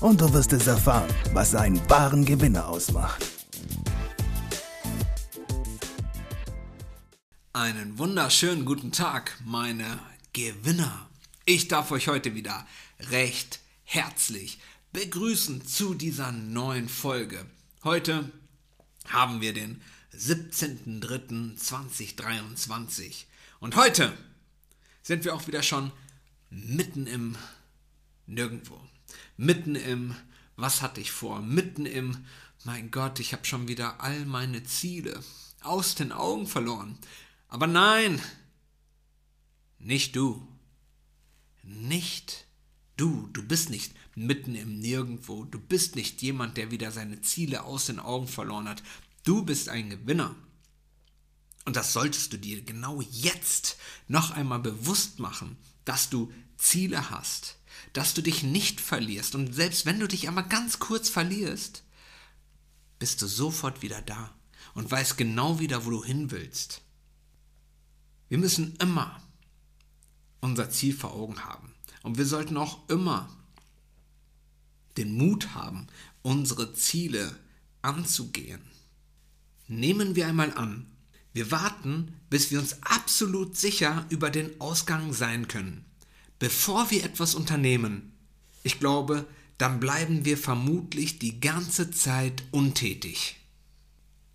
und du wirst es erfahren, was einen wahren Gewinner ausmacht. Einen wunderschönen guten Tag, meine Gewinner. Ich darf euch heute wieder recht herzlich begrüßen zu dieser neuen Folge. Heute haben wir den 17.03.2023 und heute sind wir auch wieder schon mitten im Nirgendwo. Mitten im Was hatte ich vor? Mitten im Mein Gott, ich habe schon wieder all meine Ziele aus den Augen verloren. Aber nein, nicht du. Nicht du. Du bist nicht mitten im Nirgendwo. Du bist nicht jemand, der wieder seine Ziele aus den Augen verloren hat. Du bist ein Gewinner. Und das solltest du dir genau jetzt noch einmal bewusst machen, dass du Ziele hast, dass du dich nicht verlierst. Und selbst wenn du dich einmal ganz kurz verlierst, bist du sofort wieder da und weißt genau wieder, wo du hin willst. Wir müssen immer unser Ziel vor Augen haben. Und wir sollten auch immer den Mut haben, unsere Ziele anzugehen. Nehmen wir einmal an, wir warten, bis wir uns absolut sicher über den Ausgang sein können bevor wir etwas unternehmen, ich glaube, dann bleiben wir vermutlich die ganze Zeit untätig.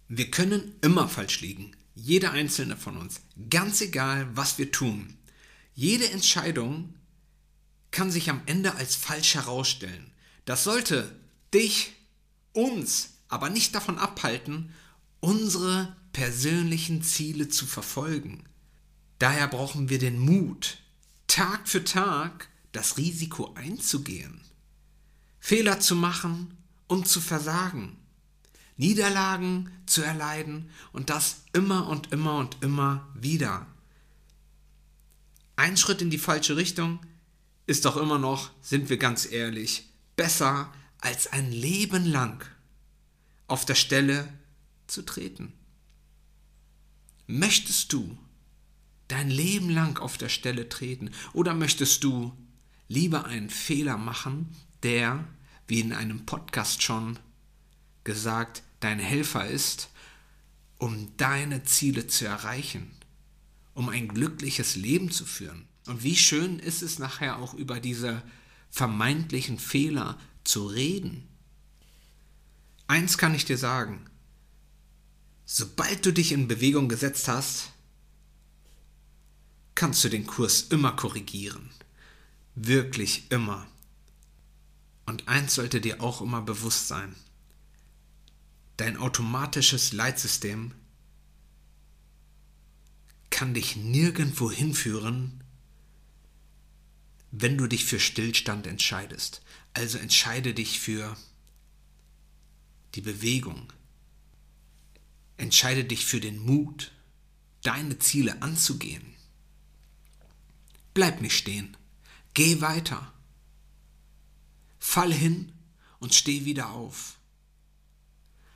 Wir können immer falsch liegen, jeder einzelne von uns, ganz egal, was wir tun. Jede Entscheidung kann sich am Ende als falsch herausstellen. Das sollte dich, uns, aber nicht davon abhalten, unsere persönlichen Ziele zu verfolgen. Daher brauchen wir den Mut, Tag für Tag das Risiko einzugehen, Fehler zu machen und zu versagen, Niederlagen zu erleiden und das immer und immer und immer wieder. Ein Schritt in die falsche Richtung ist doch immer noch, sind wir ganz ehrlich, besser als ein Leben lang auf der Stelle zu treten. Möchtest du dein Leben lang auf der Stelle treten? Oder möchtest du lieber einen Fehler machen, der, wie in einem Podcast schon gesagt, dein Helfer ist, um deine Ziele zu erreichen, um ein glückliches Leben zu führen? Und wie schön ist es nachher auch über diese vermeintlichen Fehler zu reden. Eins kann ich dir sagen, sobald du dich in Bewegung gesetzt hast, kannst du den Kurs immer korrigieren. Wirklich immer. Und eins sollte dir auch immer bewusst sein. Dein automatisches Leitsystem kann dich nirgendwo hinführen, wenn du dich für Stillstand entscheidest. Also entscheide dich für die Bewegung. Entscheide dich für den Mut, deine Ziele anzugehen. Bleib nicht stehen. Geh weiter. Fall hin und steh wieder auf.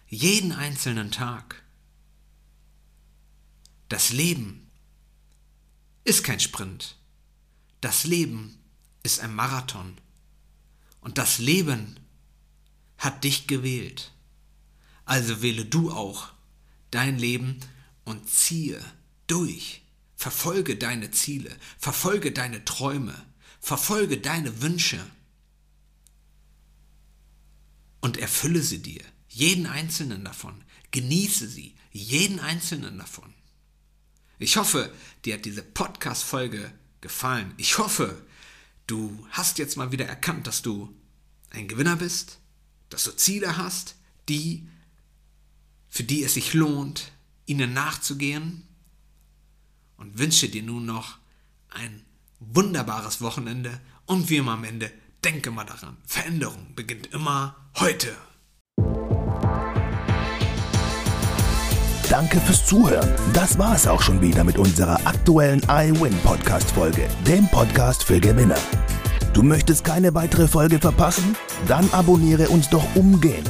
Jeden einzelnen Tag. Das Leben ist kein Sprint. Das Leben ist ein Marathon. Und das Leben hat dich gewählt. Also wähle du auch dein Leben und ziehe durch. Verfolge deine Ziele, verfolge deine Träume, verfolge deine Wünsche und erfülle sie dir, jeden einzelnen davon. Genieße sie, jeden einzelnen davon. Ich hoffe, dir hat diese Podcast-Folge gefallen. Ich hoffe, du hast jetzt mal wieder erkannt, dass du ein Gewinner bist, dass du Ziele hast, die, für die es sich lohnt, ihnen nachzugehen und wünsche dir nun noch ein wunderbares Wochenende und wie immer am Ende, denke mal daran, Veränderung beginnt immer heute. Danke fürs Zuhören. Das war es auch schon wieder mit unserer aktuellen iWin Podcast Folge, dem Podcast für Gewinner. Du möchtest keine weitere Folge verpassen? Dann abonniere uns doch umgehend.